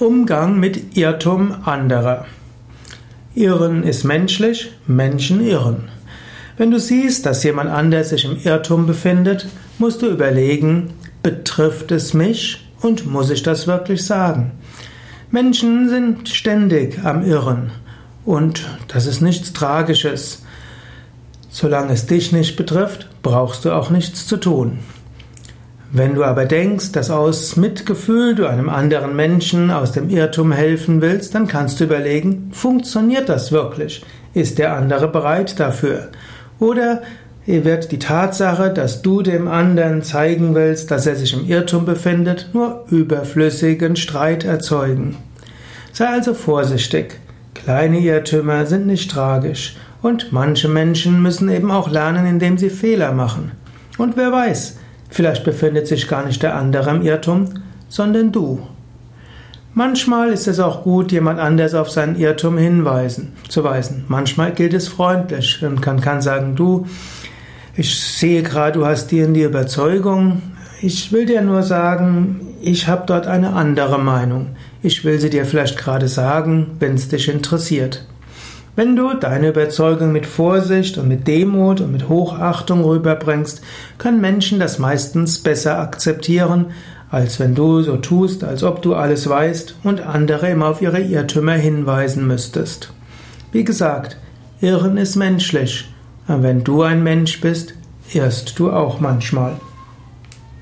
Umgang mit Irrtum anderer. Irren ist menschlich, Menschen irren. Wenn du siehst, dass jemand anders sich im Irrtum befindet, musst du überlegen, betrifft es mich und muss ich das wirklich sagen? Menschen sind ständig am Irren und das ist nichts Tragisches. Solange es dich nicht betrifft, brauchst du auch nichts zu tun. Wenn du aber denkst, dass aus Mitgefühl du einem anderen Menschen aus dem Irrtum helfen willst, dann kannst du überlegen, funktioniert das wirklich? Ist der andere bereit dafür? Oder wird die Tatsache, dass du dem anderen zeigen willst, dass er sich im Irrtum befindet, nur überflüssigen Streit erzeugen? Sei also vorsichtig. Kleine Irrtümer sind nicht tragisch und manche Menschen müssen eben auch lernen, indem sie Fehler machen. Und wer weiß, Vielleicht befindet sich gar nicht der andere im Irrtum, sondern du. Manchmal ist es auch gut, jemand anders auf seinen Irrtum hinweisen, zu weisen. Manchmal gilt es freundlich und man kann sagen, du, ich sehe gerade, du hast dir in die Überzeugung. Ich will dir nur sagen, ich habe dort eine andere Meinung. Ich will sie dir vielleicht gerade sagen, wenn es dich interessiert. Wenn du deine Überzeugung mit Vorsicht und mit Demut und mit Hochachtung rüberbringst, können Menschen das meistens besser akzeptieren, als wenn du so tust, als ob du alles weißt und andere immer auf ihre Irrtümer hinweisen müsstest. Wie gesagt, Irren ist menschlich, aber wenn du ein Mensch bist, irrst du auch manchmal.